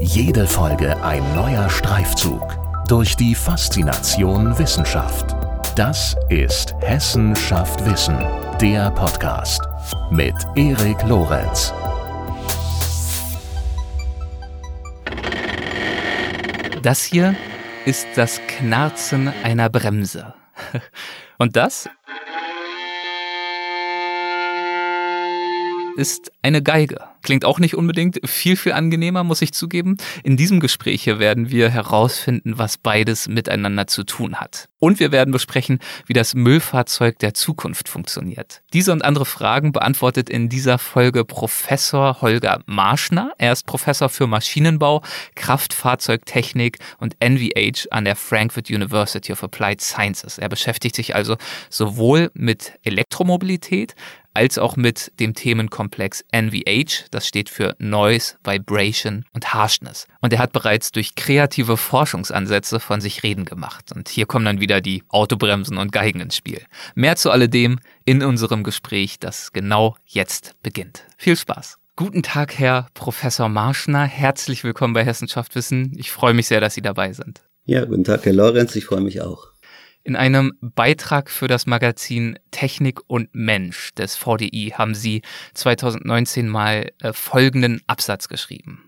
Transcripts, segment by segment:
Jede Folge ein neuer Streifzug durch die Faszination Wissenschaft. Das ist Hessen schafft Wissen, der Podcast mit Erik Lorenz. Das hier ist das Knarzen einer Bremse. Und das ist eine Geige. Klingt auch nicht unbedingt viel, viel angenehmer, muss ich zugeben. In diesem Gespräch hier werden wir herausfinden, was beides miteinander zu tun hat. Und wir werden besprechen, wie das Müllfahrzeug der Zukunft funktioniert. Diese und andere Fragen beantwortet in dieser Folge Professor Holger Marschner. Er ist Professor für Maschinenbau, Kraftfahrzeugtechnik und NVH an der Frankfurt University of Applied Sciences. Er beschäftigt sich also sowohl mit Elektromobilität als auch mit dem Themenkomplex NVH, das steht für Noise, Vibration und Harshness. Und er hat bereits durch kreative Forschungsansätze von sich reden gemacht. Und hier kommen dann wieder die Autobremsen und Geigen ins Spiel. Mehr zu alledem in unserem Gespräch, das genau jetzt beginnt. Viel Spaß! Guten Tag, Herr Professor Marschner. Herzlich willkommen bei Hessenschaft Wissen. Ich freue mich sehr, dass Sie dabei sind. Ja, guten Tag, Herr Lorenz. Ich freue mich auch. In einem Beitrag für das Magazin Technik und Mensch des VDI haben Sie 2019 mal äh, folgenden Absatz geschrieben.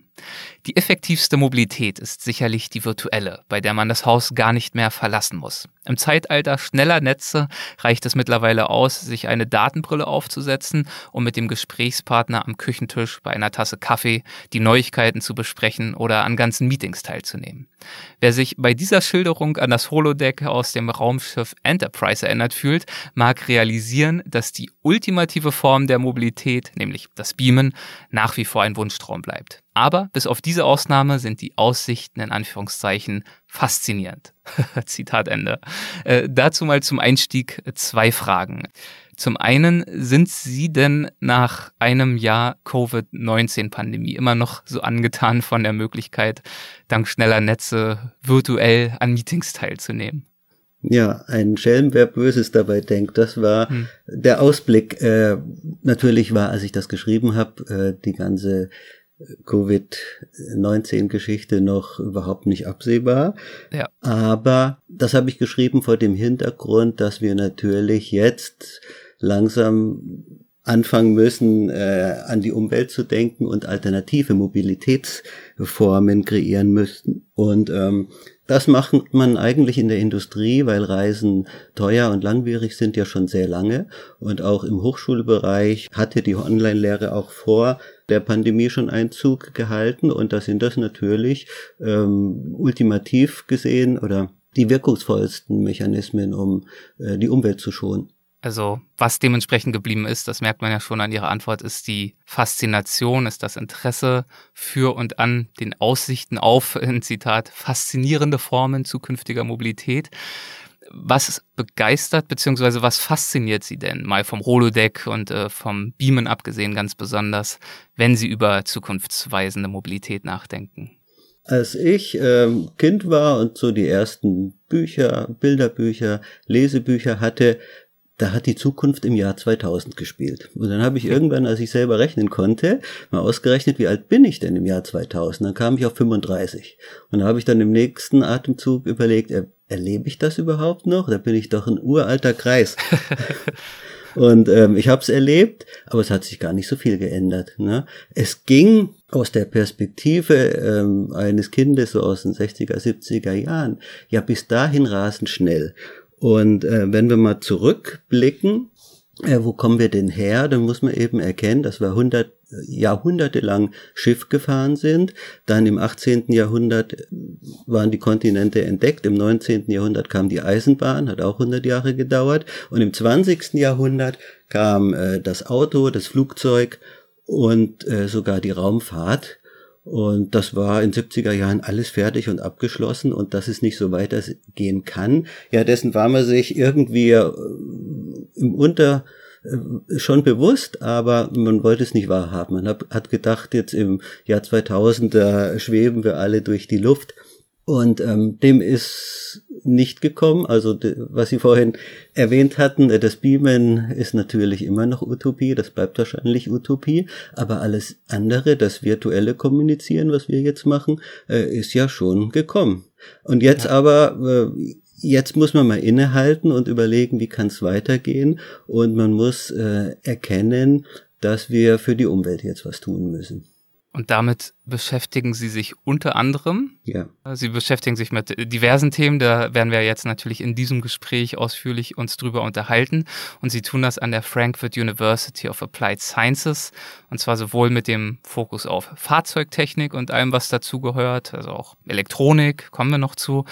Die effektivste Mobilität ist sicherlich die virtuelle, bei der man das Haus gar nicht mehr verlassen muss. Im Zeitalter schneller Netze reicht es mittlerweile aus, sich eine Datenbrille aufzusetzen, um mit dem Gesprächspartner am Küchentisch bei einer Tasse Kaffee die Neuigkeiten zu besprechen oder an ganzen Meetings teilzunehmen. Wer sich bei dieser Schilderung an das Holodeck aus dem Raumschiff Enterprise erinnert fühlt, mag realisieren, dass die ultimative Form der Mobilität, nämlich das Beamen, nach wie vor ein Wunschtraum bleibt. Aber bis auf diese Ausnahme sind die Aussichten in Anführungszeichen faszinierend. Zitat Ende. Äh, dazu mal zum Einstieg zwei Fragen. Zum einen, sind Sie denn nach einem Jahr Covid-19-Pandemie immer noch so angetan von der Möglichkeit, dank schneller Netze virtuell an Meetings teilzunehmen? Ja, ein Schelm, wer Böses dabei denkt. Das war hm. der Ausblick. Äh, natürlich war, als ich das geschrieben habe, äh, die ganze Covid-19-Geschichte noch überhaupt nicht absehbar. Ja. Aber das habe ich geschrieben vor dem Hintergrund, dass wir natürlich jetzt langsam anfangen müssen, äh, an die Umwelt zu denken und alternative Mobilitätsformen kreieren müssen. Und ähm, das macht man eigentlich in der Industrie, weil Reisen teuer und langwierig sind ja schon sehr lange. Und auch im Hochschulbereich hatte die Online-Lehre auch vor der Pandemie schon Einzug gehalten. Und da sind das natürlich ähm, ultimativ gesehen oder die wirkungsvollsten Mechanismen, um äh, die Umwelt zu schonen. Also was dementsprechend geblieben ist, das merkt man ja schon an Ihrer Antwort, ist die Faszination, ist das Interesse für und an den Aussichten auf, in Zitat, faszinierende Formen zukünftiger Mobilität. Was begeistert bzw. was fasziniert Sie denn, mal vom Holodeck und äh, vom Beamen abgesehen ganz besonders, wenn Sie über zukunftsweisende Mobilität nachdenken? Als ich ähm, Kind war und so die ersten Bücher, Bilderbücher, Lesebücher hatte, da hat die Zukunft im Jahr 2000 gespielt. Und dann habe ich irgendwann, als ich selber rechnen konnte, mal ausgerechnet, wie alt bin ich denn im Jahr 2000? Dann kam ich auf 35. Und da habe ich dann im nächsten Atemzug überlegt, er, erlebe ich das überhaupt noch? Da bin ich doch ein uralter Kreis. Und ähm, ich habe es erlebt, aber es hat sich gar nicht so viel geändert. Ne? Es ging aus der Perspektive ähm, eines Kindes so aus den 60er, 70er Jahren ja bis dahin rasend schnell. Und äh, wenn wir mal zurückblicken, äh, wo kommen wir denn her, dann muss man eben erkennen, dass wir 100 äh, Jahrhunderte lang Schiff gefahren sind. Dann im 18. Jahrhundert äh, waren die Kontinente entdeckt. Im 19. Jahrhundert kam die Eisenbahn, hat auch 100 Jahre gedauert. Und im 20. Jahrhundert kam äh, das Auto, das Flugzeug und äh, sogar die Raumfahrt. Und das war in 70er Jahren alles fertig und abgeschlossen und dass es nicht so weitergehen kann. Ja, dessen war man sich irgendwie äh, im Unter äh, schon bewusst, aber man wollte es nicht wahrhaben. Man hat gedacht, jetzt im Jahr 2000 da schweben wir alle durch die Luft. Und ähm, dem ist nicht gekommen. Also was Sie vorhin erwähnt hatten, äh, das Beamen ist natürlich immer noch Utopie, das bleibt wahrscheinlich Utopie, aber alles andere, das virtuelle Kommunizieren, was wir jetzt machen, äh, ist ja schon gekommen. Und jetzt ja. aber äh, Jetzt muss man mal innehalten und überlegen, wie kann es weitergehen. Und man muss äh, erkennen, dass wir für die Umwelt jetzt was tun müssen. Und damit beschäftigen Sie sich unter anderem. Ja. Sie beschäftigen sich mit diversen Themen. Da werden wir jetzt natürlich in diesem Gespräch ausführlich uns drüber unterhalten. Und Sie tun das an der Frankfurt University of Applied Sciences. Und zwar sowohl mit dem Fokus auf Fahrzeugtechnik und allem, was dazugehört, also auch Elektronik, kommen wir noch zu,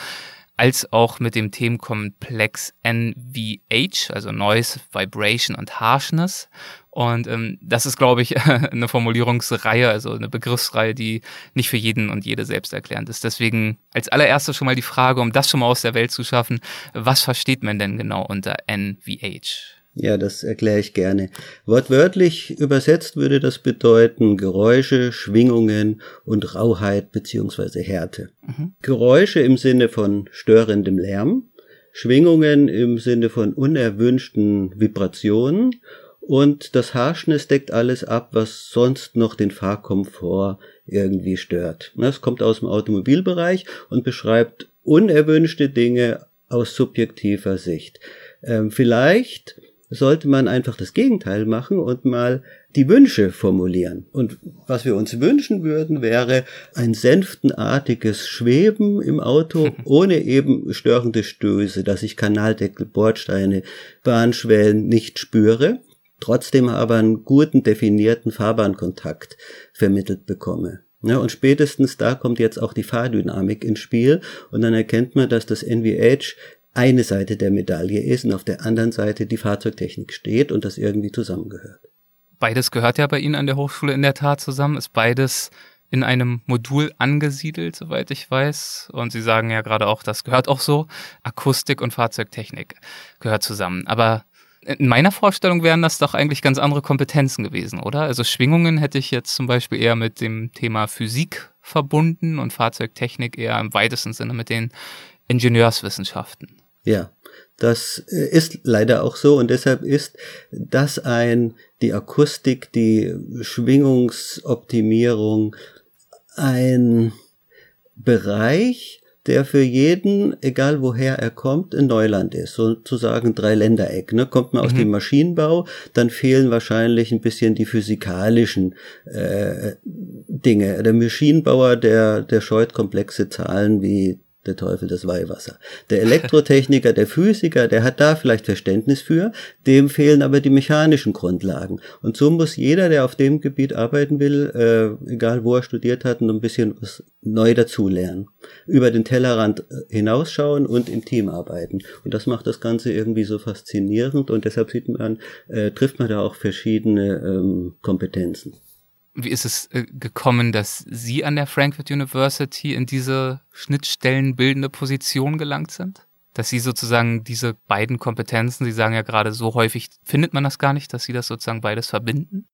als auch mit dem Themenkomplex NVH, also Noise, Vibration und Harshness. Und ähm, das ist, glaube ich, eine Formulierungsreihe, also eine Begriffsreihe, die nicht für jeden und jede selbsterklärend ist. Deswegen als allererstes schon mal die Frage, um das schon mal aus der Welt zu schaffen, was versteht man denn genau unter NVH? Ja, das erkläre ich gerne. Wortwörtlich übersetzt würde das bedeuten Geräusche, Schwingungen und Rauheit beziehungsweise Härte. Mhm. Geräusche im Sinne von störendem Lärm, Schwingungen im Sinne von unerwünschten Vibrationen und das Harshness deckt alles ab, was sonst noch den Fahrkomfort irgendwie stört. Das kommt aus dem Automobilbereich und beschreibt unerwünschte Dinge aus subjektiver Sicht. Ähm, vielleicht sollte man einfach das Gegenteil machen und mal die Wünsche formulieren. Und was wir uns wünschen würden, wäre ein sänftenartiges Schweben im Auto ohne eben störende Stöße, dass ich Kanaldeckel, Bordsteine, Bahnschwellen nicht spüre, trotzdem aber einen guten definierten Fahrbahnkontakt vermittelt bekomme. Ja, und spätestens da kommt jetzt auch die Fahrdynamik ins Spiel und dann erkennt man, dass das NVH eine Seite der Medaille ist und auf der anderen Seite die Fahrzeugtechnik steht und das irgendwie zusammengehört. Beides gehört ja bei Ihnen an der Hochschule in der Tat zusammen, ist beides in einem Modul angesiedelt, soweit ich weiß. Und Sie sagen ja gerade auch, das gehört auch so. Akustik und Fahrzeugtechnik gehört zusammen. Aber in meiner Vorstellung wären das doch eigentlich ganz andere Kompetenzen gewesen, oder? Also Schwingungen hätte ich jetzt zum Beispiel eher mit dem Thema Physik verbunden und Fahrzeugtechnik eher im weitesten Sinne mit den Ingenieurswissenschaften. Ja, das äh, ist leider auch so und deshalb ist das ein, die Akustik, die Schwingungsoptimierung, ein Bereich, der für jeden, egal woher er kommt, ein Neuland ist, sozusagen Dreiländereck. Ne? Kommt man aus mhm. dem Maschinenbau, dann fehlen wahrscheinlich ein bisschen die physikalischen äh, Dinge. Der Maschinenbauer, der, der scheut komplexe Zahlen wie der Teufel das Weihwasser. Der Elektrotechniker, der Physiker, der hat da vielleicht Verständnis für, dem fehlen aber die mechanischen Grundlagen. Und so muss jeder, der auf dem Gebiet arbeiten will, äh, egal wo er studiert hat, ein bisschen was neu dazulernen. Über den Tellerrand äh, hinausschauen und im Team arbeiten. Und das macht das Ganze irgendwie so faszinierend und deshalb sieht man, äh, trifft man da auch verschiedene ähm, Kompetenzen. Wie ist es äh, gekommen, dass Sie an der Frankfurt University in diese schnittstellenbildende Position gelangt sind? Dass Sie sozusagen diese beiden Kompetenzen, Sie sagen ja gerade so häufig, findet man das gar nicht, dass Sie das sozusagen beides verbinden?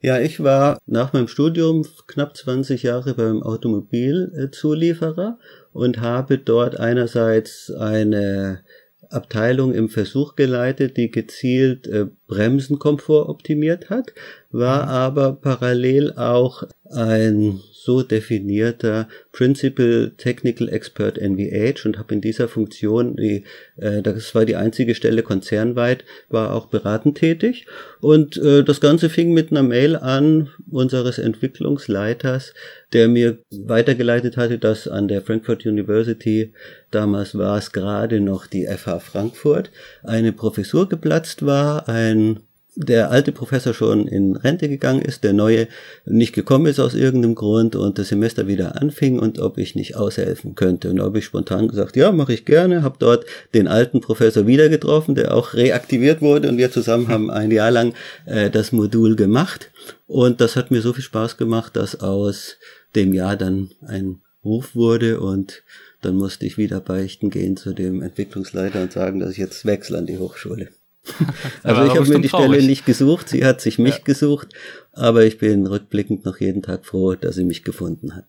Ja, ich war nach meinem Studium knapp 20 Jahre beim Automobilzulieferer und habe dort einerseits eine Abteilung im Versuch geleitet, die gezielt äh, Bremsenkomfort optimiert hat, war mhm. aber parallel auch ein so definierter Principal Technical Expert NVH und habe in dieser Funktion, die, äh, das war die einzige Stelle konzernweit, war auch beratend tätig. Und äh, das Ganze fing mit einer Mail an unseres Entwicklungsleiters, der mir weitergeleitet hatte, dass an der Frankfurt University, damals war es gerade noch die FH Frankfurt, eine Professur geplatzt war, ein der alte Professor schon in Rente gegangen ist, der neue nicht gekommen ist aus irgendeinem Grund und das Semester wieder anfing und ob ich nicht aushelfen könnte. Und da habe ich spontan gesagt, ja, mache ich gerne, habe dort den alten Professor wieder getroffen, der auch reaktiviert wurde und wir zusammen haben ein Jahr lang äh, das Modul gemacht und das hat mir so viel Spaß gemacht, dass aus dem Jahr dann ein Ruf wurde und dann musste ich wieder beichten gehen zu dem Entwicklungsleiter und sagen, dass ich jetzt wechsle an die Hochschule. also ich habe mir die traurig. Stelle nicht gesucht, sie hat sich mich ja. gesucht, aber ich bin rückblickend noch jeden Tag froh, dass sie mich gefunden hat.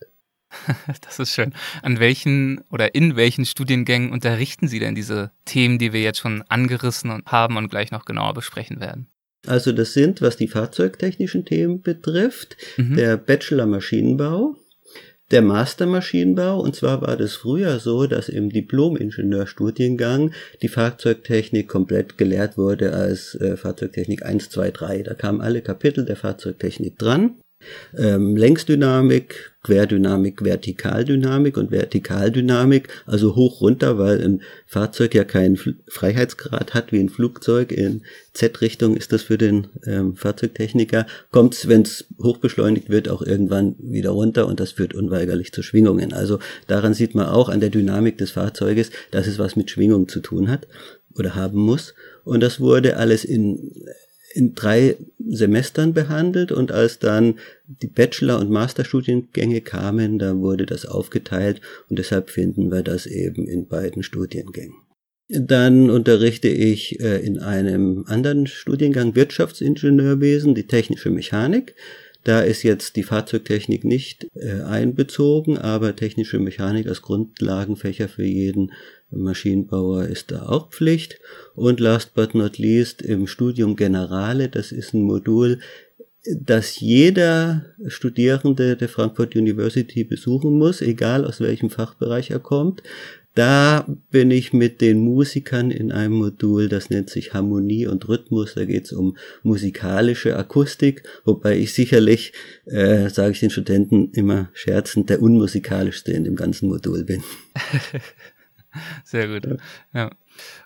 Das ist schön. An welchen oder in welchen Studiengängen unterrichten Sie denn diese Themen, die wir jetzt schon angerissen haben und gleich noch genauer besprechen werden? Also das sind, was die fahrzeugtechnischen Themen betrifft, mhm. der Bachelor Maschinenbau, der Master Maschinenbau. Und zwar war das früher so, dass im Diplom-Ingenieurstudiengang die Fahrzeugtechnik komplett gelehrt wurde als äh, Fahrzeugtechnik 1, 2, 3. Da kamen alle Kapitel der Fahrzeugtechnik dran. Ähm, Längsdynamik, Querdynamik, Vertikaldynamik und Vertikaldynamik, also hoch runter, weil ein Fahrzeug ja keinen Freiheitsgrad hat wie ein Flugzeug. In Z-Richtung ist das für den ähm, Fahrzeugtechniker. Kommt es, wenn es hochbeschleunigt wird, auch irgendwann wieder runter und das führt unweigerlich zu Schwingungen. Also daran sieht man auch an der Dynamik des Fahrzeuges, dass es was mit Schwingung zu tun hat oder haben muss. Und das wurde alles in in drei Semestern behandelt und als dann die Bachelor- und Masterstudiengänge kamen, da wurde das aufgeteilt und deshalb finden wir das eben in beiden Studiengängen. Dann unterrichte ich äh, in einem anderen Studiengang Wirtschaftsingenieurwesen, die technische Mechanik. Da ist jetzt die Fahrzeugtechnik nicht äh, einbezogen, aber technische Mechanik als Grundlagenfächer für jeden Maschinenbauer ist da auch Pflicht. Und last but not least im Studium Generale, das ist ein Modul, das jeder Studierende der Frankfurt University besuchen muss, egal aus welchem Fachbereich er kommt. Da bin ich mit den Musikern in einem Modul, das nennt sich Harmonie und Rhythmus. Da geht es um musikalische Akustik, wobei ich sicherlich, äh, sage ich den Studenten immer scherzend, der unmusikalischste in dem ganzen Modul bin. Sehr gut. Ja.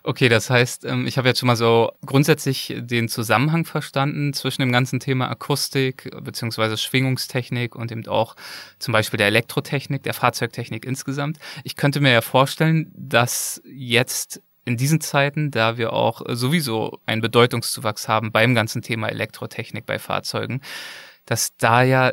Okay, das heißt, ähm, ich habe jetzt schon mal so grundsätzlich den Zusammenhang verstanden zwischen dem ganzen Thema Akustik beziehungsweise Schwingungstechnik und eben auch zum Beispiel der Elektrotechnik, der Fahrzeugtechnik insgesamt. Ich könnte mir ja vorstellen, dass jetzt in diesen Zeiten, da wir auch sowieso einen Bedeutungszuwachs haben beim ganzen Thema Elektrotechnik bei Fahrzeugen, dass da ja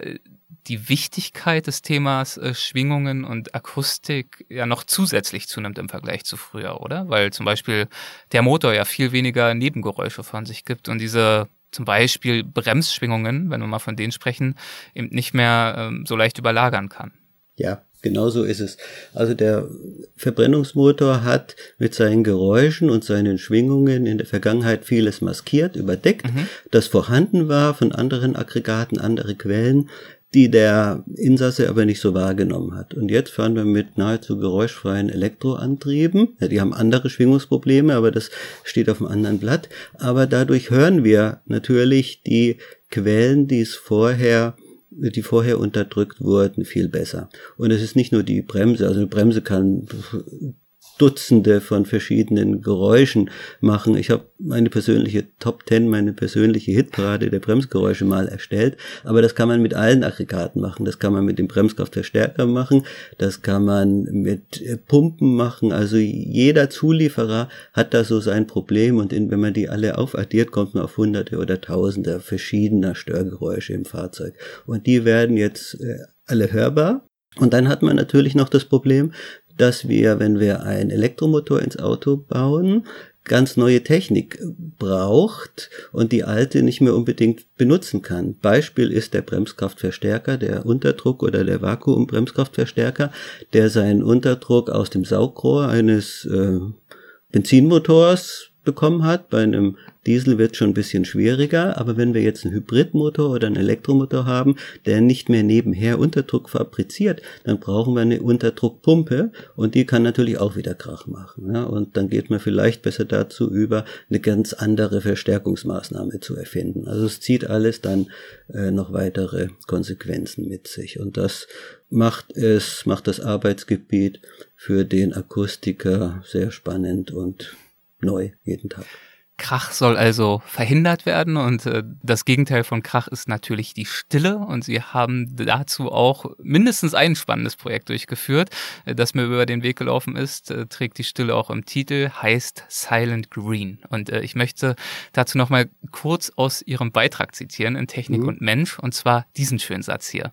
die Wichtigkeit des Themas äh, Schwingungen und Akustik ja noch zusätzlich zunimmt im Vergleich zu früher, oder? Weil zum Beispiel der Motor ja viel weniger Nebengeräusche von sich gibt und diese zum Beispiel Bremsschwingungen, wenn wir mal von denen sprechen, eben nicht mehr ähm, so leicht überlagern kann. Ja, genau so ist es. Also der Verbrennungsmotor hat mit seinen Geräuschen und seinen Schwingungen in der Vergangenheit vieles maskiert, überdeckt, mhm. das vorhanden war von anderen Aggregaten, andere Quellen, die der Insasse aber nicht so wahrgenommen hat. Und jetzt fahren wir mit nahezu geräuschfreien Elektroantrieben. Ja, die haben andere Schwingungsprobleme, aber das steht auf einem anderen Blatt. Aber dadurch hören wir natürlich die Quellen, die es vorher die vorher unterdrückt wurden, viel besser. Und es ist nicht nur die Bremse, also eine Bremse kann Dutzende von verschiedenen Geräuschen machen. Ich habe meine persönliche Top Ten, meine persönliche Hitparade der Bremsgeräusche mal erstellt, aber das kann man mit allen Aggregaten machen. Das kann man mit dem Bremskraftverstärker machen, das kann man mit äh, Pumpen machen. Also jeder Zulieferer hat da so sein Problem und wenn man die alle aufaddiert, kommt man auf Hunderte oder Tausende verschiedener Störgeräusche im Fahrzeug. Und die werden jetzt äh, alle hörbar. Und dann hat man natürlich noch das Problem, dass wir, wenn wir einen Elektromotor ins Auto bauen, ganz neue Technik braucht und die alte nicht mehr unbedingt benutzen kann. Beispiel ist der Bremskraftverstärker, der Unterdruck oder der Vakuumbremskraftverstärker, der seinen Unterdruck aus dem Saugrohr eines äh, Benzinmotors bekommen hat. Bei einem Diesel wird schon ein bisschen schwieriger, aber wenn wir jetzt einen Hybridmotor oder einen Elektromotor haben, der nicht mehr nebenher Unterdruck fabriziert, dann brauchen wir eine Unterdruckpumpe und die kann natürlich auch wieder Krach machen. Ja? Und dann geht man vielleicht besser dazu über, eine ganz andere Verstärkungsmaßnahme zu erfinden. Also es zieht alles dann äh, noch weitere Konsequenzen mit sich und das macht es, macht das Arbeitsgebiet für den Akustiker sehr spannend und neu jeden Tag. Krach soll also verhindert werden und äh, das Gegenteil von Krach ist natürlich die Stille und sie haben dazu auch mindestens ein spannendes Projekt durchgeführt, äh, das mir über den Weg gelaufen ist, äh, trägt die Stille auch im Titel, heißt Silent Green und äh, ich möchte dazu nochmal kurz aus Ihrem Beitrag zitieren in Technik mhm. und Mensch und zwar diesen schönen Satz hier.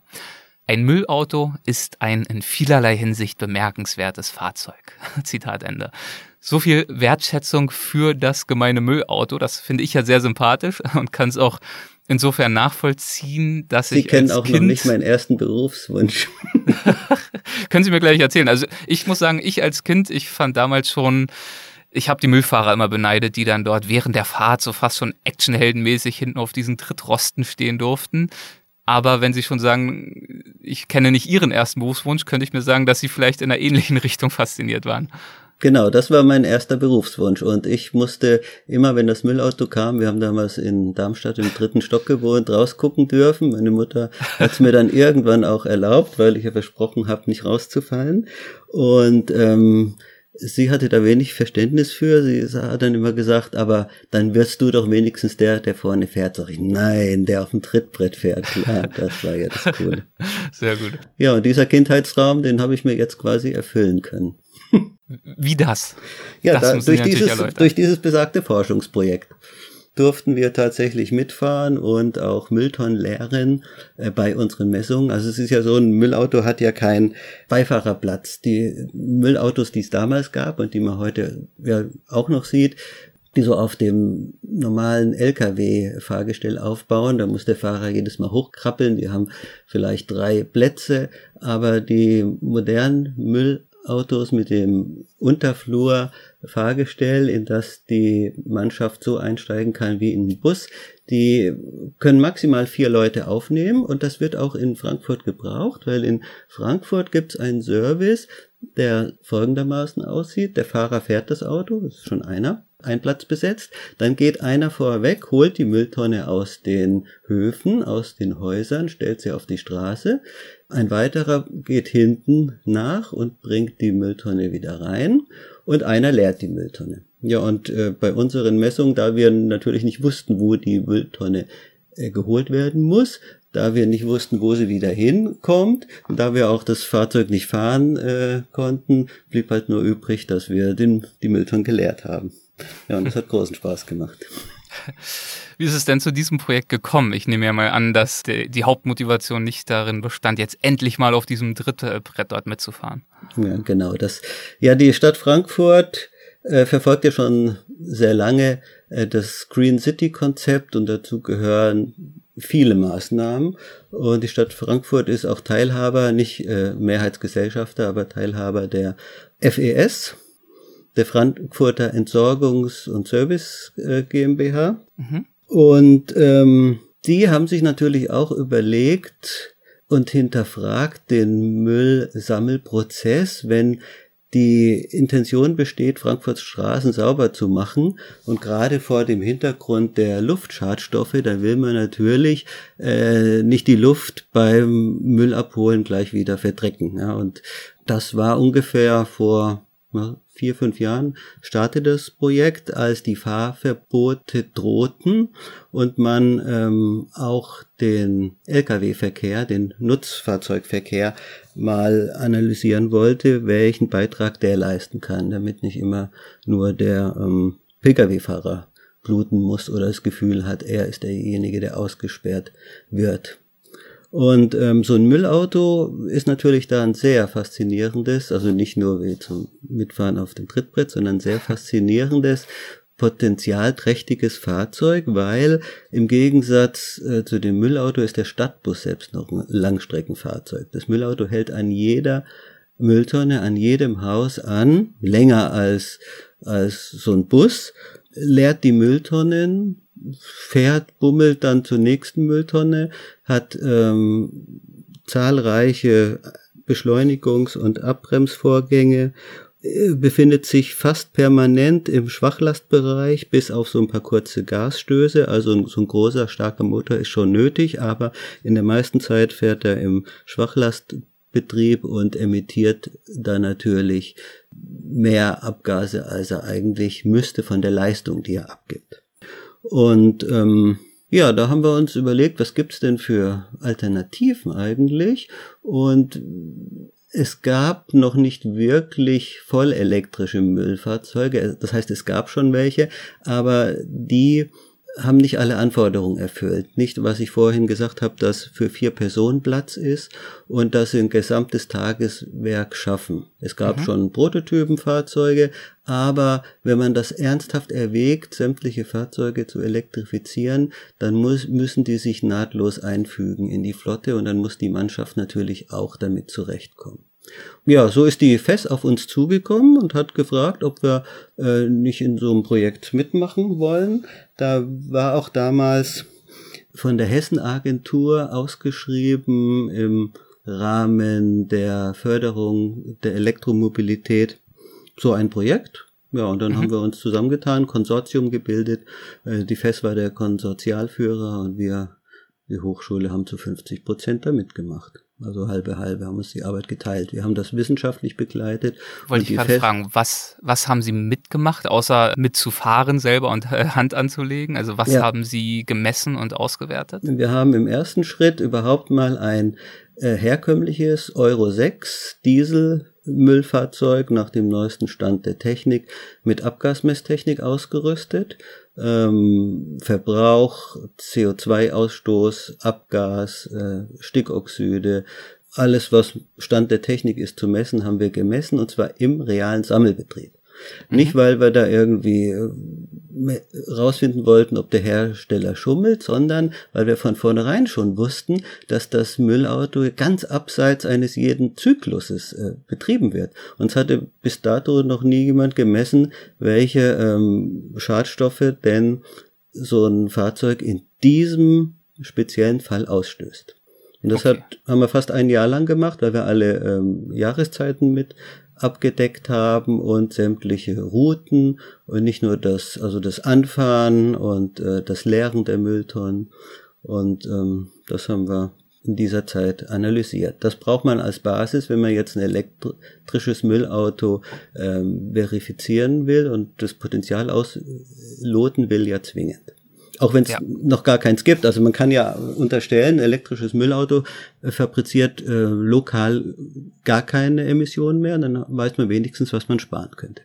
Ein Müllauto ist ein in vielerlei Hinsicht bemerkenswertes Fahrzeug. Zitat Ende. So viel Wertschätzung für das gemeine Müllauto, das finde ich ja sehr sympathisch und kann es auch insofern nachvollziehen, dass Sie ich. kennen auch kind noch nicht meinen ersten Berufswunsch. Können Sie mir gleich erzählen. Also ich muss sagen, ich als Kind, ich fand damals schon ich habe die Müllfahrer immer beneidet, die dann dort während der Fahrt so fast schon actionheldenmäßig hinten auf diesen Trittrosten stehen durften. Aber wenn Sie schon sagen, ich kenne nicht Ihren ersten Berufswunsch, könnte ich mir sagen, dass Sie vielleicht in einer ähnlichen Richtung fasziniert waren. Genau, das war mein erster Berufswunsch. Und ich musste immer, wenn das Müllauto kam, wir haben damals in Darmstadt im dritten Stock gewohnt, rausgucken dürfen. Meine Mutter hat es mir dann irgendwann auch erlaubt, weil ich ja versprochen habe, nicht rauszufallen. Und ähm, sie hatte da wenig Verständnis für. Sie hat dann immer gesagt, aber dann wirst du doch wenigstens der, der vorne fährt. Sag ich, nein, der auf dem Trittbrett fährt. Klar, das war ja das Coole. Sehr gut. Ja, und dieser Kindheitsraum, den habe ich mir jetzt quasi erfüllen können. Wie das? Ja, das da, durch, dieses, durch dieses besagte Forschungsprojekt durften wir tatsächlich mitfahren und auch Mülltonnen leeren äh, bei unseren Messungen. Also es ist ja so, ein Müllauto hat ja keinen Beifahrerplatz. Die Müllautos, die es damals gab und die man heute ja auch noch sieht, die so auf dem normalen LKW-Fahrgestell aufbauen. Da muss der Fahrer jedes Mal hochkrabbeln. Die haben vielleicht drei Plätze, aber die modernen Müll Autos mit dem Unterflur Fahrgestell, in das die Mannschaft so einsteigen kann wie in den Bus. Die können maximal vier Leute aufnehmen und das wird auch in Frankfurt gebraucht, weil in Frankfurt gibt es einen Service, der folgendermaßen aussieht. Der Fahrer fährt das Auto, das ist schon einer, ein Platz besetzt. Dann geht einer vorweg, holt die Mülltonne aus den Höfen, aus den Häusern, stellt sie auf die Straße. Ein weiterer geht hinten nach und bringt die Mülltonne wieder rein und einer leert die Mülltonne. Ja, und äh, bei unseren Messungen, da wir natürlich nicht wussten, wo die Mülltonne äh, geholt werden muss, da wir nicht wussten, wo sie wieder hinkommt, und da wir auch das Fahrzeug nicht fahren äh, konnten, blieb halt nur übrig, dass wir den, die Mülltonne geleert haben. Ja, und das hat großen Spaß gemacht. Wie ist es denn zu diesem Projekt gekommen? Ich nehme ja mal an, dass die, Hauptmotivation nicht darin bestand, jetzt endlich mal auf diesem dritten Brett dort mitzufahren. Ja, genau. Das, ja, die Stadt Frankfurt äh, verfolgt ja schon sehr lange äh, das Green City Konzept und dazu gehören viele Maßnahmen. Und die Stadt Frankfurt ist auch Teilhaber, nicht äh, Mehrheitsgesellschafter, aber Teilhaber der FES, der Frankfurter Entsorgungs- und Service äh, GmbH. Mhm. Und ähm, die haben sich natürlich auch überlegt und hinterfragt den Müllsammelprozess, wenn die Intention besteht, Frankfurts Straßen sauber zu machen. Und gerade vor dem Hintergrund der Luftschadstoffe, da will man natürlich äh, nicht die Luft beim Müllabholen gleich wieder verdrecken. Ja. Und das war ungefähr vor vier, fünf Jahren startete das Projekt, als die Fahrverbote drohten und man ähm, auch den Lkw-Verkehr, den Nutzfahrzeugverkehr mal analysieren wollte, welchen Beitrag der leisten kann, damit nicht immer nur der ähm, Pkw-Fahrer bluten muss oder das Gefühl hat, er ist derjenige, der ausgesperrt wird. Und ähm, so ein Müllauto ist natürlich da ein sehr faszinierendes, also nicht nur wie zum Mitfahren auf dem Trittbrett, sondern sehr faszinierendes, potenzialträchtiges Fahrzeug, weil im Gegensatz äh, zu dem Müllauto ist der Stadtbus selbst noch ein Langstreckenfahrzeug. Das Müllauto hält an jeder Mülltonne, an jedem Haus an, länger als, als so ein Bus, leert die Mülltonnen, fährt, bummelt dann zur nächsten Mülltonne, hat ähm, zahlreiche Beschleunigungs- und Abbremsvorgänge, äh, befindet sich fast permanent im Schwachlastbereich, bis auf so ein paar kurze Gasstöße. Also so ein großer, starker Motor ist schon nötig, aber in der meisten Zeit fährt er im Schwachlastbetrieb und emittiert da natürlich mehr Abgase, als er eigentlich müsste von der Leistung, die er abgibt. Und ähm, ja, da haben wir uns überlegt, was gibt's denn für Alternativen eigentlich? Und es gab noch nicht wirklich vollelektrische Müllfahrzeuge. Das heißt, es gab schon welche, aber die haben nicht alle Anforderungen erfüllt. Nicht, was ich vorhin gesagt habe, dass für vier Personen Platz ist und dass sie ein gesamtes Tageswerk schaffen. Es gab mhm. schon Prototypenfahrzeuge, aber wenn man das ernsthaft erwägt, sämtliche Fahrzeuge zu elektrifizieren, dann muss, müssen die sich nahtlos einfügen in die Flotte und dann muss die Mannschaft natürlich auch damit zurechtkommen. Ja, so ist die FES auf uns zugekommen und hat gefragt, ob wir äh, nicht in so einem Projekt mitmachen wollen. Da war auch damals von der Hessen-Agentur ausgeschrieben im Rahmen der Förderung der Elektromobilität so ein Projekt. Ja, und dann mhm. haben wir uns zusammengetan, Konsortium gebildet. Äh, die FES war der Konsortialführer und wir, die Hochschule, haben zu 50 Prozent da mitgemacht. Also halbe halbe haben uns die Arbeit geteilt. Wir haben das wissenschaftlich begleitet. Wollte ich gerade fragen, was, was haben Sie mitgemacht, außer mitzufahren selber und äh, Hand anzulegen? Also was ja. haben Sie gemessen und ausgewertet? Wir haben im ersten Schritt überhaupt mal ein äh, herkömmliches Euro 6 Diesel Müllfahrzeug nach dem neuesten Stand der Technik mit Abgasmesstechnik ausgerüstet ähm, Verbrauch, CO2-Ausstoß, Abgas, äh, Stickoxide, alles, was Stand der Technik ist zu messen, haben wir gemessen und zwar im realen Sammelbetrieb. Mhm. Nicht, weil wir da irgendwie äh, rausfinden wollten, ob der Hersteller schummelt, sondern weil wir von vornherein schon wussten, dass das Müllauto ganz abseits eines jeden Zykluses äh, betrieben wird. Uns hatte bis dato noch nie jemand gemessen, welche ähm, Schadstoffe denn so ein Fahrzeug in diesem speziellen Fall ausstößt. Und das okay. hat, haben wir fast ein Jahr lang gemacht, weil wir alle ähm, Jahreszeiten mit abgedeckt haben und sämtliche Routen und nicht nur das, also das Anfahren und äh, das Leeren der Mülltonnen. Und ähm, das haben wir in dieser Zeit analysiert. Das braucht man als Basis, wenn man jetzt ein elektrisches Müllauto ähm, verifizieren will und das Potenzial ausloten will, ja zwingend. Auch wenn es ja. noch gar keins gibt. Also man kann ja unterstellen, elektrisches Müllauto äh, fabriziert äh, lokal gar keine Emissionen mehr. dann weiß man wenigstens, was man sparen könnte.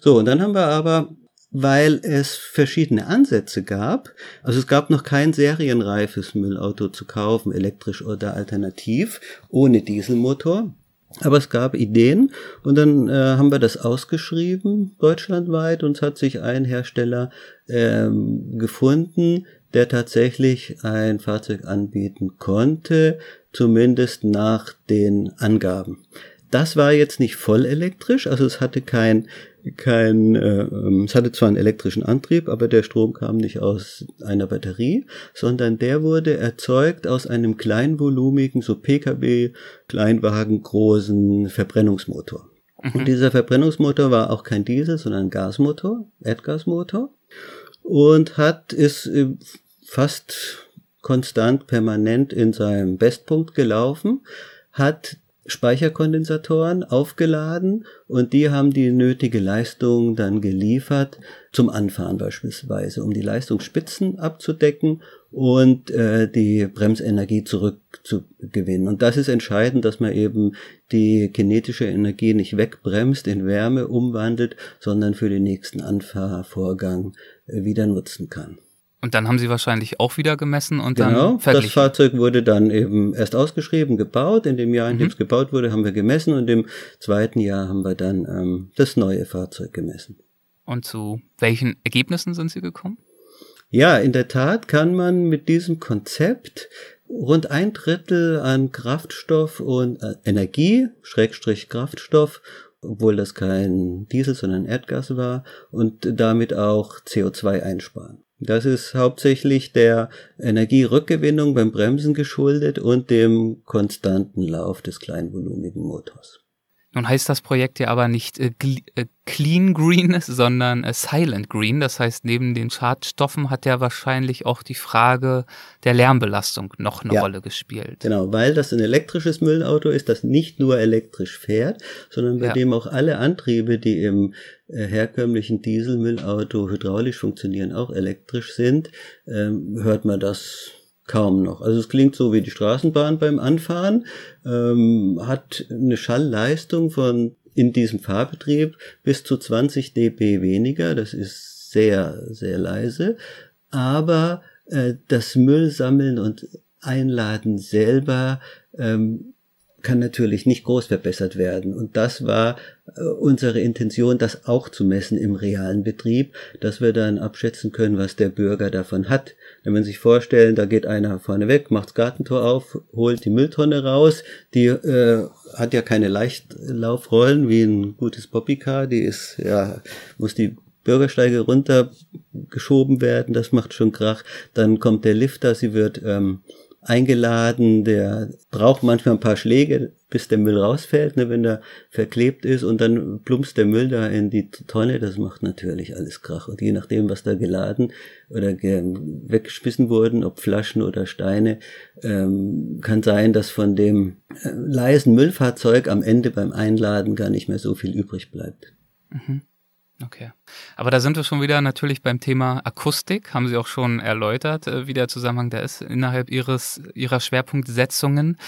So, und dann haben wir aber, weil es verschiedene Ansätze gab, also es gab noch kein serienreifes Müllauto zu kaufen, elektrisch oder alternativ, ohne Dieselmotor. Aber es gab Ideen und dann äh, haben wir das ausgeschrieben deutschlandweit und es hat sich ein Hersteller ähm, gefunden, der tatsächlich ein Fahrzeug anbieten konnte, zumindest nach den Angaben. Das war jetzt nicht voll elektrisch, also es hatte kein kein, äh, es hatte zwar einen elektrischen Antrieb, aber der Strom kam nicht aus einer Batterie, sondern der wurde erzeugt aus einem kleinvolumigen, so PKW, Kleinwagen großen Verbrennungsmotor. Mhm. Und dieser Verbrennungsmotor war auch kein Diesel, sondern ein Gasmotor, Erdgasmotor und hat ist äh, fast konstant permanent in seinem Bestpunkt gelaufen, hat Speicherkondensatoren aufgeladen und die haben die nötige Leistung dann geliefert zum Anfahren beispielsweise, um die Leistungsspitzen abzudecken und äh, die Bremsenergie zurückzugewinnen. Und das ist entscheidend, dass man eben die kinetische Energie nicht wegbremst, in Wärme umwandelt, sondern für den nächsten Anfahrvorgang äh, wieder nutzen kann. Und dann haben sie wahrscheinlich auch wieder gemessen und genau, dann verglichen. Das Fahrzeug wurde dann eben erst ausgeschrieben, gebaut. In dem Jahr, in dem mhm. es gebaut wurde, haben wir gemessen und im zweiten Jahr haben wir dann ähm, das neue Fahrzeug gemessen. Und zu welchen Ergebnissen sind Sie gekommen? Ja, in der Tat kann man mit diesem Konzept rund ein Drittel an Kraftstoff und äh, Energie, Schrägstrich Kraftstoff, obwohl das kein Diesel, sondern Erdgas war, und damit auch CO2 einsparen. Das ist hauptsächlich der Energierückgewinnung beim Bremsen geschuldet und dem konstanten Lauf des kleinvolumigen Motors. Nun heißt das Projekt ja aber nicht äh, äh, Clean Green, sondern äh, Silent Green. Das heißt, neben den Schadstoffen hat ja wahrscheinlich auch die Frage der Lärmbelastung noch eine ja, Rolle gespielt. Genau, weil das ein elektrisches Müllauto ist, das nicht nur elektrisch fährt, sondern bei ja. dem auch alle Antriebe, die im äh, herkömmlichen Dieselmüllauto hydraulisch funktionieren, auch elektrisch sind, ähm, hört man das kaum noch. Also es klingt so wie die Straßenbahn beim Anfahren, ähm, hat eine Schallleistung von in diesem Fahrbetrieb bis zu 20 dB weniger. Das ist sehr, sehr leise. aber äh, das Müll sammeln und Einladen selber ähm, kann natürlich nicht groß verbessert werden. Und das war äh, unsere Intention, das auch zu messen im realen Betrieb, dass wir dann abschätzen können, was der Bürger davon hat. Wenn man sich vorstellen, da geht einer vorne weg, macht das Gartentor auf, holt die Mülltonne raus, die äh, hat ja keine Leichtlaufrollen wie ein gutes Bobbycar, die ist ja muss die Bürgersteige runtergeschoben werden, das macht schon Krach. Dann kommt der Lifter, sie wird ähm, eingeladen, der braucht manchmal ein paar Schläge, bis der Müll rausfällt, ne, wenn der verklebt ist und dann plumpst der Müll da in die Tonne, das macht natürlich alles Krach. Und je nachdem, was da geladen oder weggeschmissen wurden, ob Flaschen oder Steine, ähm, kann sein, dass von dem äh, leisen Müllfahrzeug am Ende beim Einladen gar nicht mehr so viel übrig bleibt. Mhm. Okay. Aber da sind wir schon wieder natürlich beim Thema Akustik. Haben Sie auch schon erläutert, äh, wie der Zusammenhang da ist innerhalb Ihres, Ihrer Schwerpunktsetzungen.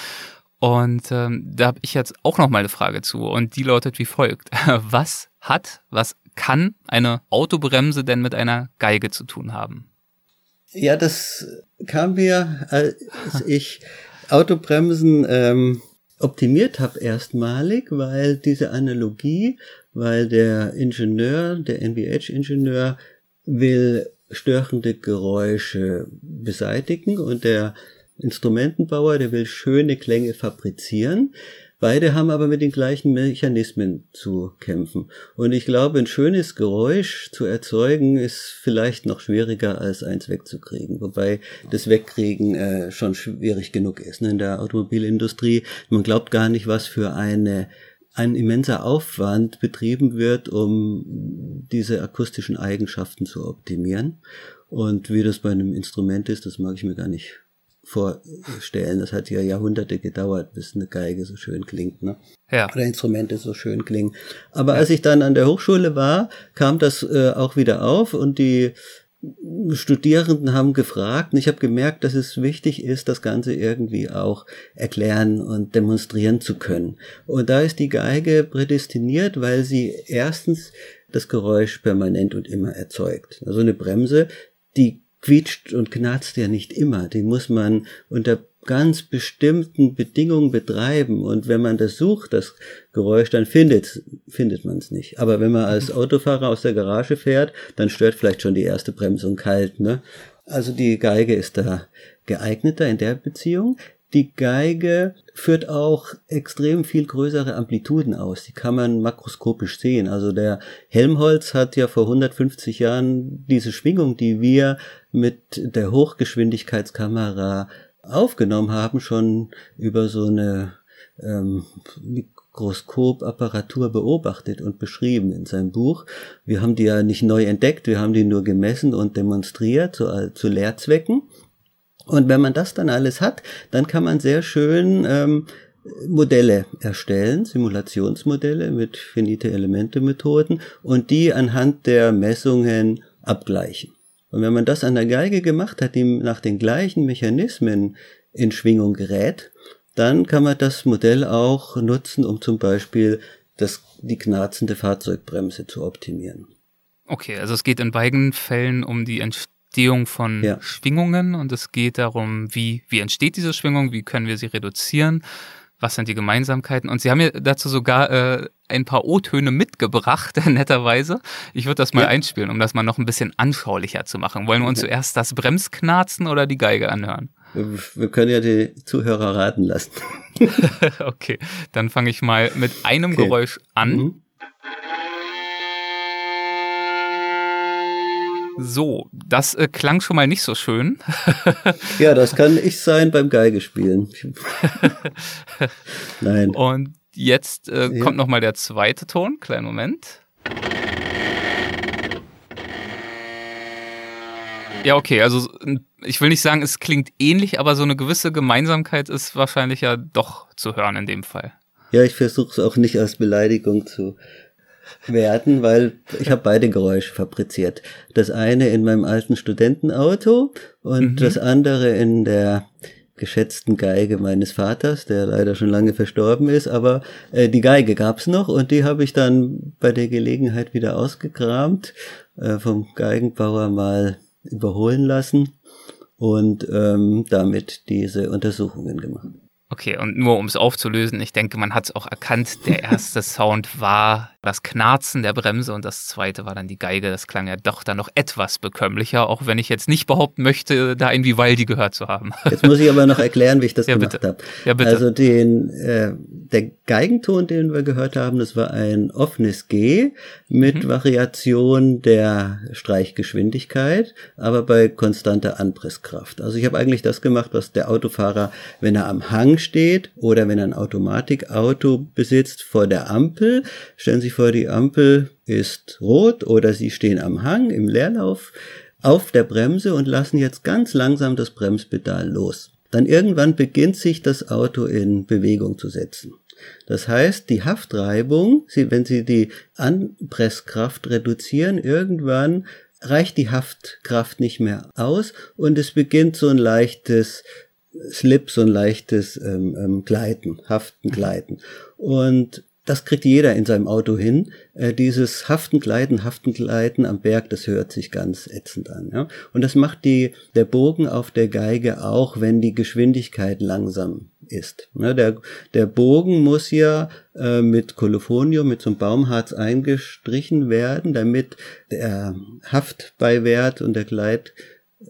Und ähm, da habe ich jetzt auch noch mal eine Frage zu und die lautet wie folgt. Was hat, was kann eine Autobremse denn mit einer Geige zu tun haben? Ja, das kam mir, als ich Autobremsen ähm, optimiert habe erstmalig, weil diese Analogie weil der Ingenieur, der NVH-Ingenieur will störende Geräusche beseitigen und der Instrumentenbauer, der will schöne Klänge fabrizieren. Beide haben aber mit den gleichen Mechanismen zu kämpfen. Und ich glaube, ein schönes Geräusch zu erzeugen, ist vielleicht noch schwieriger als eins wegzukriegen. Wobei das Wegkriegen äh, schon schwierig genug ist. Ne? In der Automobilindustrie, man glaubt gar nicht, was für eine ein immenser Aufwand betrieben wird, um diese akustischen Eigenschaften zu optimieren. Und wie das bei einem Instrument ist, das mag ich mir gar nicht vorstellen. Das hat ja Jahrhunderte gedauert, bis eine Geige so schön klingt, ne? Ja. Oder Instrumente so schön klingen. Aber ja. als ich dann an der Hochschule war, kam das äh, auch wieder auf und die Studierenden haben gefragt und ich habe gemerkt, dass es wichtig ist, das Ganze irgendwie auch erklären und demonstrieren zu können. Und da ist die Geige prädestiniert, weil sie erstens das Geräusch permanent und immer erzeugt. Also eine Bremse, die quietscht und knarzt ja nicht immer. Die muss man unter ganz bestimmten Bedingungen betreiben. Und wenn man das sucht, das Geräusch, dann findet, findet man es nicht. Aber wenn man als Autofahrer aus der Garage fährt, dann stört vielleicht schon die erste Bremsung kalt. Ne? Also die Geige ist da geeigneter in der Beziehung. Die Geige führt auch extrem viel größere Amplituden aus. Die kann man makroskopisch sehen. Also der Helmholtz hat ja vor 150 Jahren diese Schwingung, die wir mit der Hochgeschwindigkeitskamera aufgenommen haben, schon über so eine ähm, Mikroskopapparatur beobachtet und beschrieben in seinem Buch. Wir haben die ja nicht neu entdeckt, wir haben die nur gemessen und demonstriert zu, zu Lehrzwecken. Und wenn man das dann alles hat, dann kann man sehr schön ähm, Modelle erstellen, Simulationsmodelle mit finite Elemente Methoden und die anhand der Messungen abgleichen. Und wenn man das an der Geige gemacht hat, die nach den gleichen Mechanismen in Schwingung gerät, dann kann man das Modell auch nutzen, um zum Beispiel das, die knarzende Fahrzeugbremse zu optimieren. Okay, also es geht in beiden Fällen um die Entstehung von ja. Schwingungen und es geht darum, wie, wie entsteht diese Schwingung, wie können wir sie reduzieren was sind die Gemeinsamkeiten? Und Sie haben mir dazu sogar äh, ein paar O-Töne mitgebracht, netterweise. Ich würde das mal ja. einspielen, um das mal noch ein bisschen anschaulicher zu machen. Wollen wir uns ja. zuerst das Bremsknarzen oder die Geige anhören? Wir können ja die Zuhörer raten lassen. okay, dann fange ich mal mit einem okay. Geräusch an. Mhm. So, das äh, klang schon mal nicht so schön. ja, das kann ich sein beim Geigespielen. Nein. Und jetzt äh, ja. kommt noch mal der zweite Ton. Kleinen Moment. Ja, okay, also ich will nicht sagen, es klingt ähnlich, aber so eine gewisse Gemeinsamkeit ist wahrscheinlich ja doch zu hören in dem Fall. Ja, ich versuche es auch nicht als Beleidigung zu werden, weil ich habe beide Geräusche fabriziert. Das eine in meinem alten Studentenauto und mhm. das andere in der geschätzten Geige meines Vaters, der leider schon lange verstorben ist, aber äh, die Geige gab's noch und die habe ich dann bei der Gelegenheit wieder ausgekramt, äh, vom Geigenbauer mal überholen lassen und ähm, damit diese Untersuchungen gemacht. Okay, und nur um es aufzulösen, ich denke, man hat es auch erkannt, der erste Sound war das Knarzen der Bremse und das zweite war dann die Geige. Das klang ja doch dann noch etwas bekömmlicher, auch wenn ich jetzt nicht behaupten möchte, da in Vivaldi gehört zu haben. Jetzt muss ich aber noch erklären, wie ich das ja, gemacht habe. Ja, bitte. Also den, äh, der Geigenton, den wir gehört haben, das war ein offenes G mit mhm. Variation der Streichgeschwindigkeit, aber bei konstanter Anpresskraft. Also ich habe eigentlich das gemacht, was der Autofahrer, wenn er am Hang steht oder wenn er ein Automatikauto besitzt vor der Ampel, stellen Sie vor, die Ampel ist rot oder Sie stehen am Hang im Leerlauf auf der Bremse und lassen jetzt ganz langsam das Bremspedal los. Dann irgendwann beginnt sich das Auto in Bewegung zu setzen. Das heißt, die Haftreibung, wenn Sie die Anpresskraft reduzieren, irgendwann reicht die Haftkraft nicht mehr aus und es beginnt so ein leichtes Slip, so ein leichtes ähm, ähm, Gleiten, Haften, Gleiten. Und das kriegt jeder in seinem Auto hin. Äh, dieses Haften, Gleiten, Haften, Gleiten am Berg, das hört sich ganz ätzend an. Ja? Und das macht die, der Bogen auf der Geige auch, wenn die Geschwindigkeit langsam ist. Ja, der, der Bogen muss ja äh, mit Kolophonium, mit so einem Baumharz eingestrichen werden, damit der Haftbeiwert und der Gleit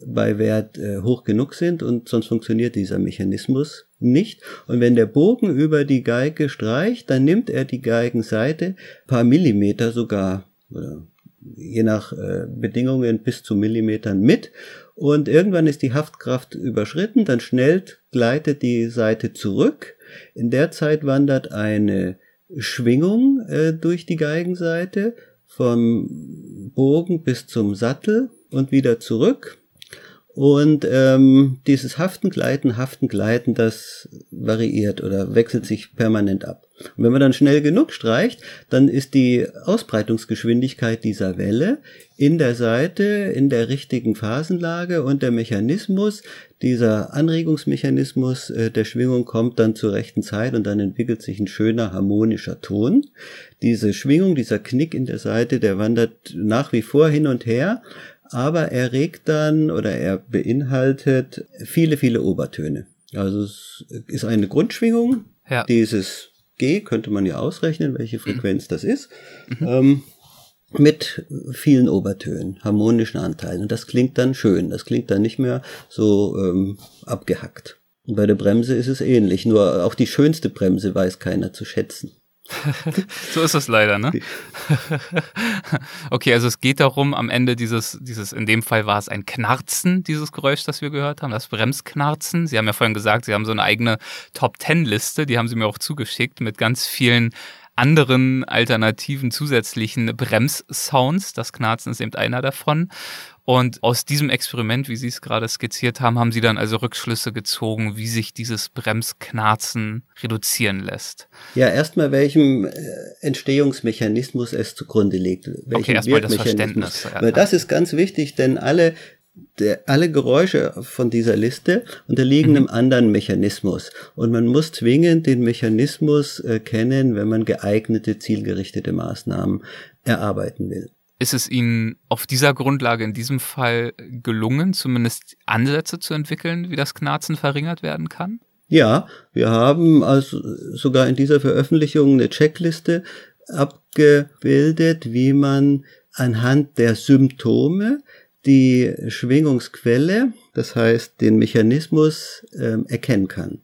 bei Wert äh, hoch genug sind und sonst funktioniert dieser Mechanismus nicht. Und wenn der Bogen über die Geige streicht, dann nimmt er die Geigenseite paar Millimeter sogar, oder je nach äh, Bedingungen bis zu Millimetern mit. Und irgendwann ist die Haftkraft überschritten, dann schnellt, gleitet die Seite zurück. In der Zeit wandert eine Schwingung äh, durch die Geigenseite vom Bogen bis zum Sattel und wieder zurück. Und ähm, dieses Haften, Gleiten, Haften, Gleiten, das variiert oder wechselt sich permanent ab. Und wenn man dann schnell genug streicht, dann ist die Ausbreitungsgeschwindigkeit dieser Welle in der Seite in der richtigen Phasenlage und der Mechanismus, dieser Anregungsmechanismus äh, der Schwingung kommt dann zur rechten Zeit und dann entwickelt sich ein schöner harmonischer Ton. Diese Schwingung, dieser Knick in der Seite, der wandert nach wie vor hin und her, aber er regt dann oder er beinhaltet viele, viele Obertöne. Also es ist eine Grundschwingung. Ja. Dieses G könnte man ja ausrechnen, welche Frequenz das ist. Mhm. Ähm, mit vielen Obertönen, harmonischen Anteilen. Und das klingt dann schön. Das klingt dann nicht mehr so ähm, abgehackt. Und bei der Bremse ist es ähnlich. Nur auch die schönste Bremse weiß keiner zu schätzen. so ist es leider, ne? okay, also es geht darum, am Ende dieses, dieses, in dem Fall war es ein Knarzen, dieses Geräusch, das wir gehört haben, das Bremsknarzen. Sie haben ja vorhin gesagt, Sie haben so eine eigene Top-Ten-Liste, die haben Sie mir auch zugeschickt mit ganz vielen anderen alternativen zusätzlichen Bremssounds. Das Knarzen ist eben einer davon. Und aus diesem Experiment, wie Sie es gerade skizziert haben, haben Sie dann also Rückschlüsse gezogen, wie sich dieses Bremsknarzen reduzieren lässt. Ja, erstmal welchem äh, Entstehungsmechanismus es zugrunde liegt. Okay, erstmal das Verständnis. Weil das ist ganz wichtig, denn alle der, alle Geräusche von dieser Liste unterliegen mhm. einem anderen Mechanismus. Und man muss zwingend den Mechanismus äh, kennen, wenn man geeignete, zielgerichtete Maßnahmen erarbeiten will. Ist es Ihnen auf dieser Grundlage in diesem Fall gelungen, zumindest Ansätze zu entwickeln, wie das Knarzen verringert werden kann? Ja, wir haben also sogar in dieser Veröffentlichung eine Checkliste abgebildet, wie man anhand der Symptome die Schwingungsquelle, das heißt den Mechanismus, äh, erkennen kann.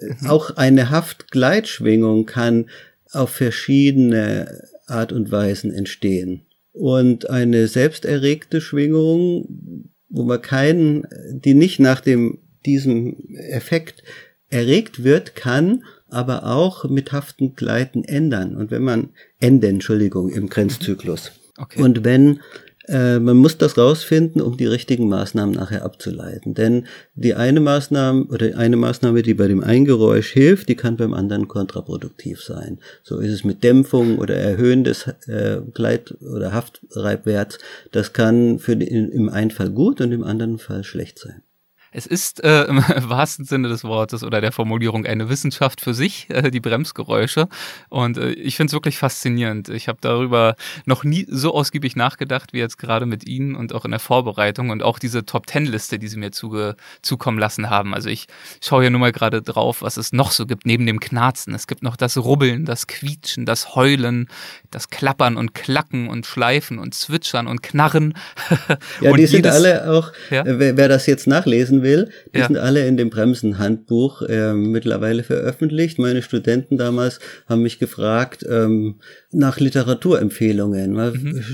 Mhm. Auch eine Haftgleitschwingung kann auf verschiedene Art und Weisen entstehen. Und eine selbsterregte Schwingung, wo man keinen, die nicht nach dem, diesem Effekt erregt wird, kann aber auch mit haften Gleiten ändern. Und wenn man, enden, Entschuldigung, im Grenzzyklus. Okay. Und wenn äh, man muss das rausfinden, um die richtigen Maßnahmen nachher abzuleiten. Denn die eine Maßnahme oder eine Maßnahme, die bei dem einen Geräusch hilft, die kann beim anderen kontraproduktiv sein. So ist es mit Dämpfung oder Erhöhen des äh, Gleit- oder Haftreibwerts. Das kann für den, im einen Fall gut und im anderen Fall schlecht sein. Es ist äh, im wahrsten Sinne des Wortes oder der Formulierung eine Wissenschaft für sich, äh, die Bremsgeräusche. Und äh, ich finde es wirklich faszinierend. Ich habe darüber noch nie so ausgiebig nachgedacht wie jetzt gerade mit Ihnen und auch in der Vorbereitung und auch diese Top-Ten-Liste, die Sie mir zuge zukommen lassen haben. Also ich schaue hier nur mal gerade drauf, was es noch so gibt neben dem Knarzen. Es gibt noch das Rubbeln, das Quietschen, das Heulen, das Klappern und Klacken und Schleifen und Zwitschern und Knarren. ja, und die sind alle auch, ja? wer, wer das jetzt nachlesen lesen will, die ja. sind alle in dem Bremsenhandbuch äh, mittlerweile veröffentlicht. Meine Studenten damals haben mich gefragt ähm, nach Literaturempfehlungen. Mhm.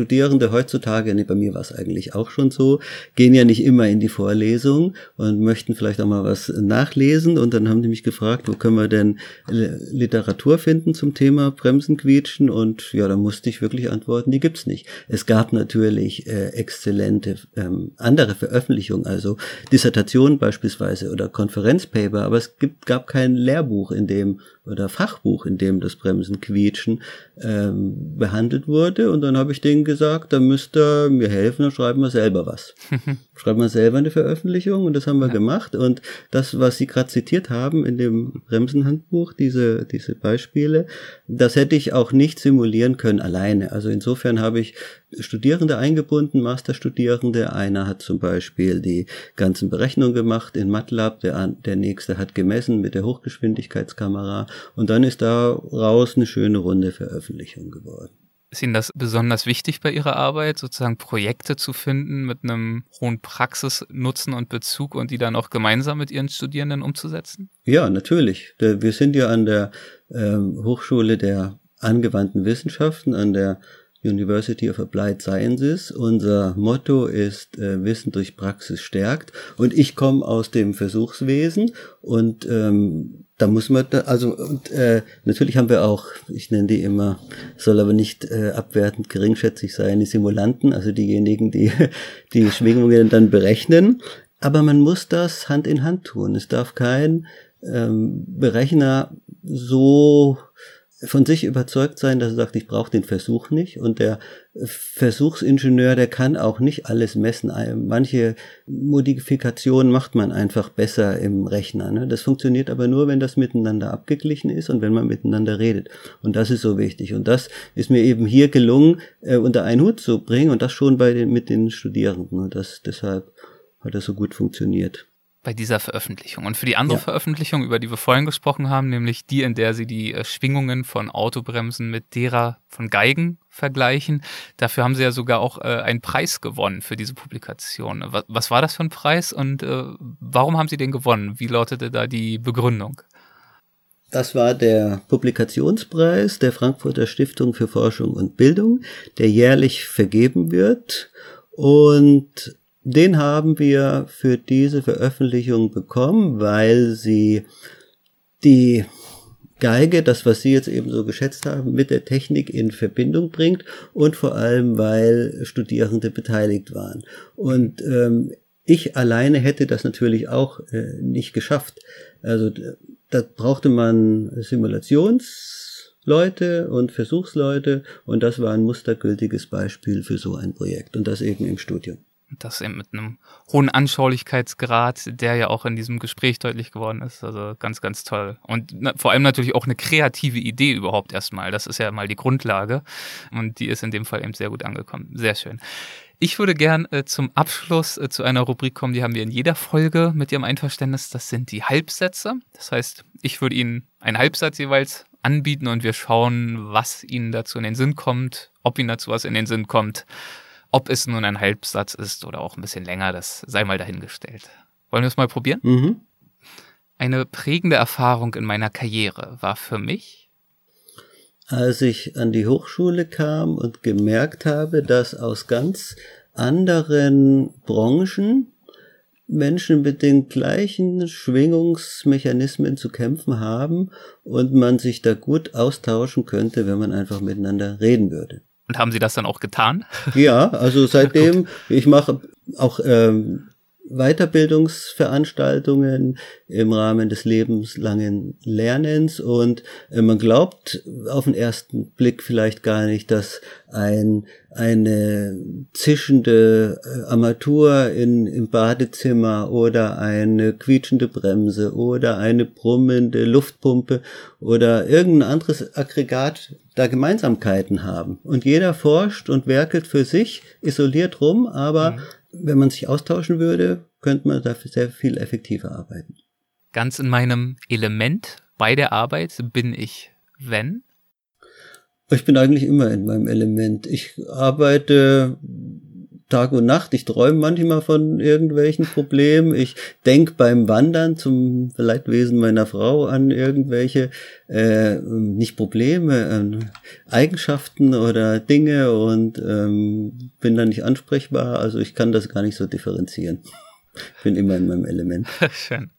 Studierende heutzutage, nee, bei mir war es eigentlich auch schon so, gehen ja nicht immer in die Vorlesung und möchten vielleicht auch mal was nachlesen. Und dann haben die mich gefragt, wo können wir denn Literatur finden zum Thema Bremsenquietschen? Und ja, da musste ich wirklich antworten, die gibt's nicht. Es gab natürlich äh, exzellente ähm, andere Veröffentlichungen, also Dissertationen beispielsweise oder Konferenzpaper, aber es gibt, gab kein Lehrbuch, in dem oder Fachbuch, in dem das Bremsenquietschen ähm, behandelt wurde. Und dann habe ich denen gesagt, da müsst ihr mir helfen, dann schreiben wir selber was. schreiben wir selber eine Veröffentlichung und das haben wir ja. gemacht. Und das, was Sie gerade zitiert haben in dem Bremsenhandbuch, diese, diese Beispiele, das hätte ich auch nicht simulieren können alleine. Also insofern habe ich Studierende eingebunden, Masterstudierende. Einer hat zum Beispiel die ganzen Berechnungen gemacht in MATLAB, der, der nächste hat gemessen mit der Hochgeschwindigkeitskamera und dann ist daraus eine schöne runde Veröffentlichung geworden. Ist Ihnen das besonders wichtig bei Ihrer Arbeit, sozusagen Projekte zu finden mit einem hohen Praxisnutzen und Bezug und die dann auch gemeinsam mit Ihren Studierenden umzusetzen? Ja, natürlich. Wir sind ja an der ähm, Hochschule der angewandten Wissenschaften, an der University of Applied Sciences. Unser Motto ist äh, Wissen durch Praxis stärkt. Und ich komme aus dem Versuchswesen und ähm, da muss man da, also und, äh, natürlich haben wir auch, ich nenne die immer, soll aber nicht äh, abwertend geringschätzig sein, die Simulanten, also diejenigen, die die Schwingungen dann berechnen. Aber man muss das Hand in Hand tun. Es darf kein ähm, Berechner so von sich überzeugt sein, dass er sagt, ich brauche den Versuch nicht. Und der Versuchsingenieur, der kann auch nicht alles messen. Manche Modifikationen macht man einfach besser im Rechner. Ne? Das funktioniert aber nur, wenn das miteinander abgeglichen ist und wenn man miteinander redet. Und das ist so wichtig. Und das ist mir eben hier gelungen, äh, unter einen Hut zu bringen und das schon bei den, mit den Studierenden. Und das, deshalb hat das so gut funktioniert bei dieser Veröffentlichung. Und für die andere ja. Veröffentlichung, über die wir vorhin gesprochen haben, nämlich die, in der sie die äh, Schwingungen von Autobremsen mit derer von Geigen vergleichen, dafür haben sie ja sogar auch äh, einen Preis gewonnen für diese Publikation. Was, war das für ein Preis und äh, warum haben sie den gewonnen? Wie lautete da die Begründung? Das war der Publikationspreis der Frankfurter Stiftung für Forschung und Bildung, der jährlich vergeben wird. Und den haben wir für diese Veröffentlichung bekommen, weil sie die Geige, das, was Sie jetzt eben so geschätzt haben, mit der Technik in Verbindung bringt und vor allem, weil Studierende beteiligt waren. Und ähm, ich alleine hätte das natürlich auch äh, nicht geschafft. Also da brauchte man Simulationsleute und Versuchsleute und das war ein mustergültiges Beispiel für so ein Projekt und das eben im Studium. Das eben mit einem hohen Anschaulichkeitsgrad, der ja auch in diesem Gespräch deutlich geworden ist. Also ganz, ganz toll. Und vor allem natürlich auch eine kreative Idee überhaupt erstmal. Das ist ja mal die Grundlage. Und die ist in dem Fall eben sehr gut angekommen. Sehr schön. Ich würde gern äh, zum Abschluss äh, zu einer Rubrik kommen, die haben wir in jeder Folge mit Ihrem Einverständnis. Das sind die Halbsätze. Das heißt, ich würde Ihnen einen Halbsatz jeweils anbieten und wir schauen, was Ihnen dazu in den Sinn kommt, ob Ihnen dazu was in den Sinn kommt ob es nun ein Halbsatz ist oder auch ein bisschen länger, das sei mal dahingestellt. Wollen wir es mal probieren? Mhm. Eine prägende Erfahrung in meiner Karriere war für mich, als ich an die Hochschule kam und gemerkt habe, dass aus ganz anderen Branchen Menschen mit den gleichen Schwingungsmechanismen zu kämpfen haben und man sich da gut austauschen könnte, wenn man einfach miteinander reden würde. Und haben Sie das dann auch getan? Ja, also seitdem, ich mache auch ähm, Weiterbildungsveranstaltungen im Rahmen des lebenslangen Lernens und äh, man glaubt auf den ersten Blick vielleicht gar nicht, dass ein eine zischende äh, Armatur in, im Badezimmer oder eine quietschende Bremse oder eine brummende Luftpumpe oder irgendein anderes Aggregat da Gemeinsamkeiten haben. Und jeder forscht und werkelt für sich isoliert rum, aber mhm. Wenn man sich austauschen würde, könnte man dafür sehr viel effektiver arbeiten. Ganz in meinem Element bei der Arbeit bin ich, wenn? Ich bin eigentlich immer in meinem Element. Ich arbeite Tag und Nacht. Ich träume manchmal von irgendwelchen Problemen. Ich denke beim Wandern zum Leidwesen meiner Frau an irgendwelche, äh, nicht Probleme, äh, Eigenschaften oder Dinge und ähm, bin da nicht ansprechbar. Also ich kann das gar nicht so differenzieren. Ich bin immer in meinem Element. Schön.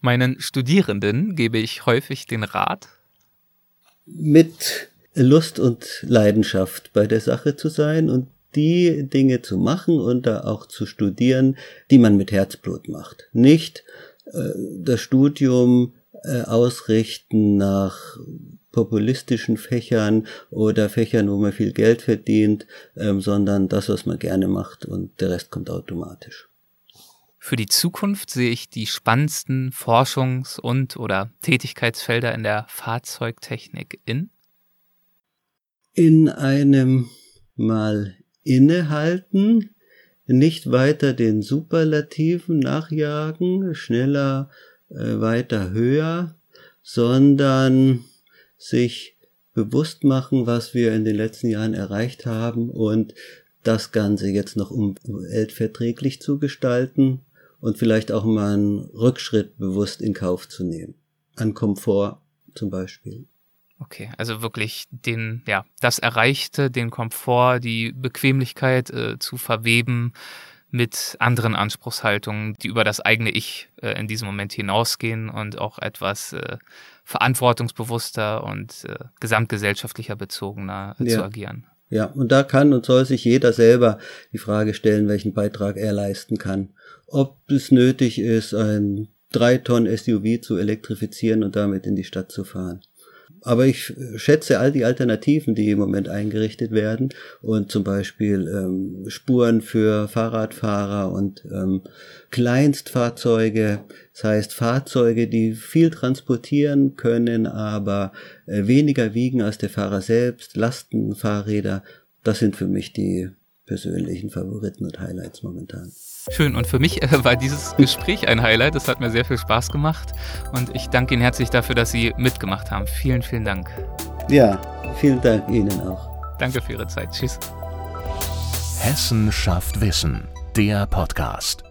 Meinen Studierenden gebe ich häufig den Rat, mit Lust und Leidenschaft bei der Sache zu sein und die Dinge zu machen und da auch zu studieren, die man mit Herzblut macht. Nicht äh, das Studium äh, ausrichten nach populistischen Fächern oder Fächern, wo man viel Geld verdient, ähm, sondern das, was man gerne macht und der Rest kommt automatisch. Für die Zukunft sehe ich die spannendsten Forschungs- und oder Tätigkeitsfelder in der Fahrzeugtechnik in in einem Mal innehalten, nicht weiter den Superlativen nachjagen, schneller, äh, weiter, höher, sondern sich bewusst machen, was wir in den letzten Jahren erreicht haben und das Ganze jetzt noch umweltverträglich zu gestalten und vielleicht auch mal einen Rückschritt bewusst in Kauf zu nehmen. An Komfort zum Beispiel. Okay, also wirklich den, ja, das Erreichte, den Komfort, die Bequemlichkeit äh, zu verweben mit anderen Anspruchshaltungen, die über das eigene Ich äh, in diesem Moment hinausgehen und auch etwas äh, verantwortungsbewusster und äh, gesamtgesellschaftlicher bezogener äh, ja. zu agieren. Ja, und da kann und soll sich jeder selber die Frage stellen, welchen Beitrag er leisten kann. Ob es nötig ist, ein drei Tonnen SUV zu elektrifizieren und damit in die Stadt zu fahren aber ich schätze all die Alternativen, die im Moment eingerichtet werden. Und zum Beispiel ähm, Spuren für Fahrradfahrer und ähm, Kleinstfahrzeuge, das heißt Fahrzeuge, die viel transportieren können, aber äh, weniger wiegen als der Fahrer selbst, Lastenfahrräder, das sind für mich die persönlichen Favoriten und Highlights momentan. Schön. Und für mich äh, war dieses Gespräch ein Highlight. Es hat mir sehr viel Spaß gemacht. Und ich danke Ihnen herzlich dafür, dass Sie mitgemacht haben. Vielen, vielen Dank. Ja, vielen Dank Ihnen auch. Danke für Ihre Zeit. Tschüss. Hessen schafft Wissen. Der Podcast.